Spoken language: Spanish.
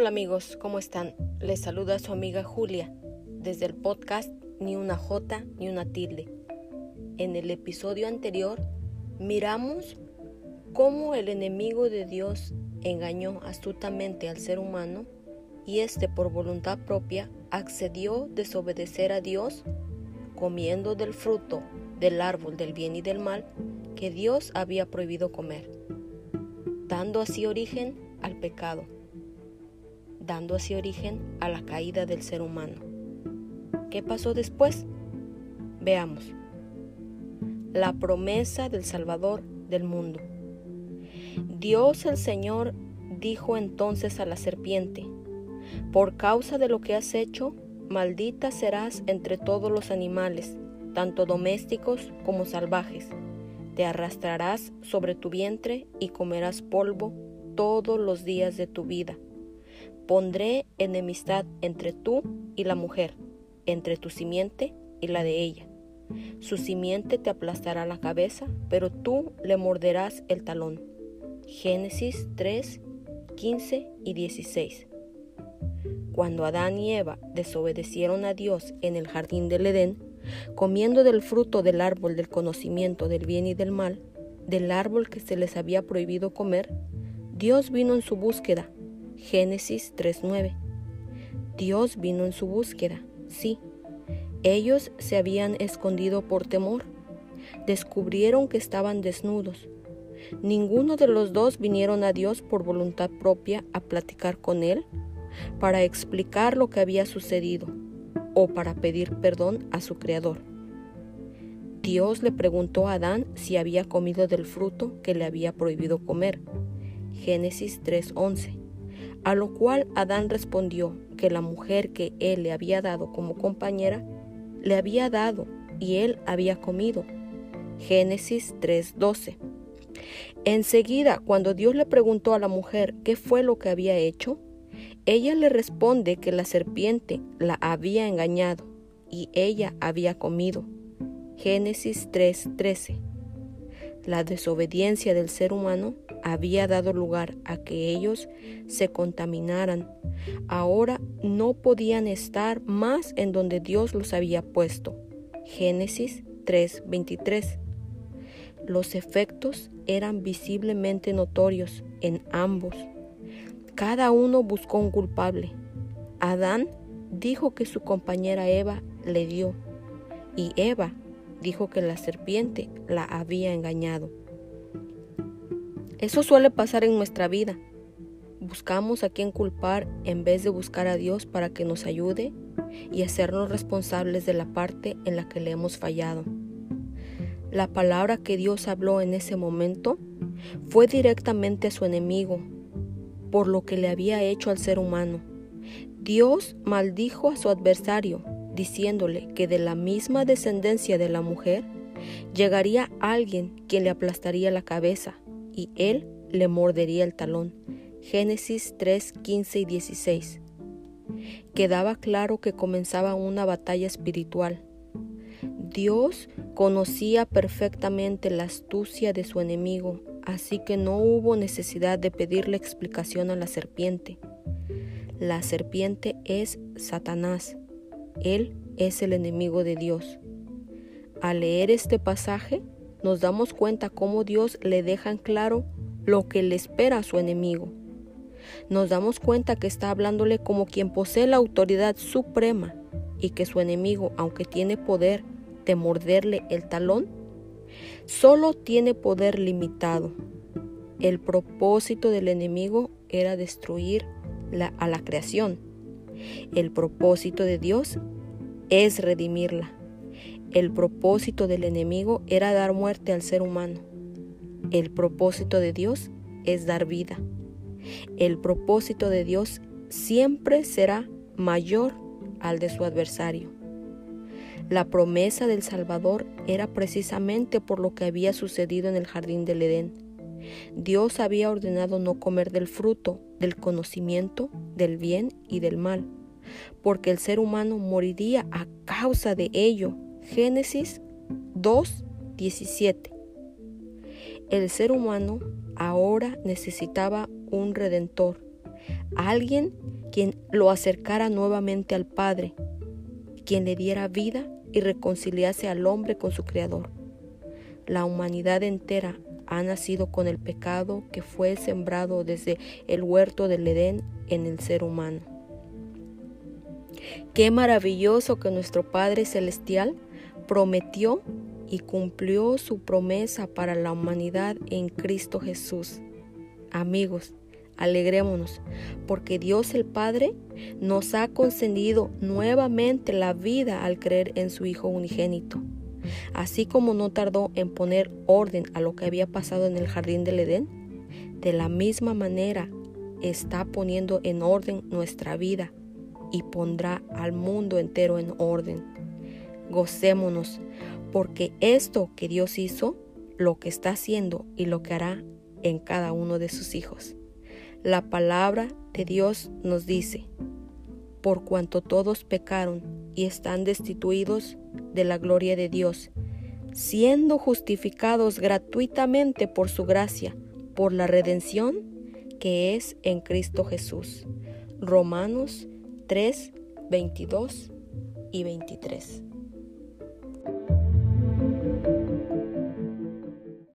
Hola amigos, ¿cómo están? Les saluda su amiga Julia desde el podcast Ni una J ni una tilde. En el episodio anterior miramos cómo el enemigo de Dios engañó astutamente al ser humano y éste por voluntad propia accedió a desobedecer a Dios comiendo del fruto del árbol del bien y del mal que Dios había prohibido comer, dando así origen al pecado dando así origen a la caída del ser humano. ¿Qué pasó después? Veamos. La promesa del Salvador del mundo. Dios el Señor dijo entonces a la serpiente, por causa de lo que has hecho, maldita serás entre todos los animales, tanto domésticos como salvajes. Te arrastrarás sobre tu vientre y comerás polvo todos los días de tu vida Pondré enemistad entre tú y la mujer, entre tu simiente y la de ella. Su simiente te aplastará la cabeza, pero tú le morderás el talón. Génesis 3, 15 y 16. Cuando Adán y Eva desobedecieron a Dios en el jardín del Edén, comiendo del fruto del árbol del conocimiento del bien y del mal, del árbol que se les había prohibido comer, Dios vino en su búsqueda Génesis 3.9. Dios vino en su búsqueda, sí. Ellos se habían escondido por temor. Descubrieron que estaban desnudos. Ninguno de los dos vinieron a Dios por voluntad propia a platicar con Él para explicar lo que había sucedido o para pedir perdón a su Creador. Dios le preguntó a Adán si había comido del fruto que le había prohibido comer. Génesis 3:11 a lo cual Adán respondió que la mujer que él le había dado como compañera le había dado y él había comido. Génesis 3:12. Enseguida, cuando Dios le preguntó a la mujer qué fue lo que había hecho, ella le responde que la serpiente la había engañado y ella había comido. Génesis 3:13. La desobediencia del ser humano había dado lugar a que ellos se contaminaran. Ahora no podían estar más en donde Dios los había puesto. Génesis 3:23. Los efectos eran visiblemente notorios en ambos. Cada uno buscó un culpable. Adán dijo que su compañera Eva le dio y Eva dijo que la serpiente la había engañado. Eso suele pasar en nuestra vida. Buscamos a quien culpar en vez de buscar a Dios para que nos ayude y hacernos responsables de la parte en la que le hemos fallado. La palabra que Dios habló en ese momento fue directamente a su enemigo por lo que le había hecho al ser humano. Dios maldijo a su adversario, diciéndole que de la misma descendencia de la mujer llegaría alguien quien le aplastaría la cabeza y él le mordería el talón. Génesis 3, 15 y 16. Quedaba claro que comenzaba una batalla espiritual. Dios conocía perfectamente la astucia de su enemigo, así que no hubo necesidad de pedirle explicación a la serpiente. La serpiente es Satanás. Él es el enemigo de Dios. Al leer este pasaje, nos damos cuenta cómo Dios le deja en claro lo que le espera a su enemigo. Nos damos cuenta que está hablándole como quien posee la autoridad suprema y que su enemigo, aunque tiene poder de morderle el talón, solo tiene poder limitado. El propósito del enemigo era destruir a la creación. El propósito de Dios es redimirla. El propósito del enemigo era dar muerte al ser humano. El propósito de Dios es dar vida. El propósito de Dios siempre será mayor al de su adversario. La promesa del Salvador era precisamente por lo que había sucedido en el jardín del Edén. Dios había ordenado no comer del fruto del conocimiento del bien y del mal, porque el ser humano moriría a causa de ello Génesis 2, 17. El ser humano ahora necesitaba un redentor alguien quien lo acercara nuevamente al Padre, quien le diera vida y reconciliase al hombre con su Creador. La humanidad entera ha nacido con el pecado que fue sembrado desde el huerto del Edén en el ser humano. Qué maravilloso que nuestro Padre Celestial prometió y cumplió su promesa para la humanidad en Cristo Jesús. Amigos, alegrémonos, porque Dios el Padre nos ha concedido nuevamente la vida al creer en su Hijo unigénito. Así como no tardó en poner orden a lo que había pasado en el jardín del Edén, de la misma manera está poniendo en orden nuestra vida y pondrá al mundo entero en orden. Gocémonos, porque esto que Dios hizo, lo que está haciendo y lo que hará en cada uno de sus hijos. La palabra de Dios nos dice, por cuanto todos pecaron y están destituidos de la gloria de Dios, siendo justificados gratuitamente por su gracia, por la redención que es en Cristo Jesús. Romanos 3, 22 y 23.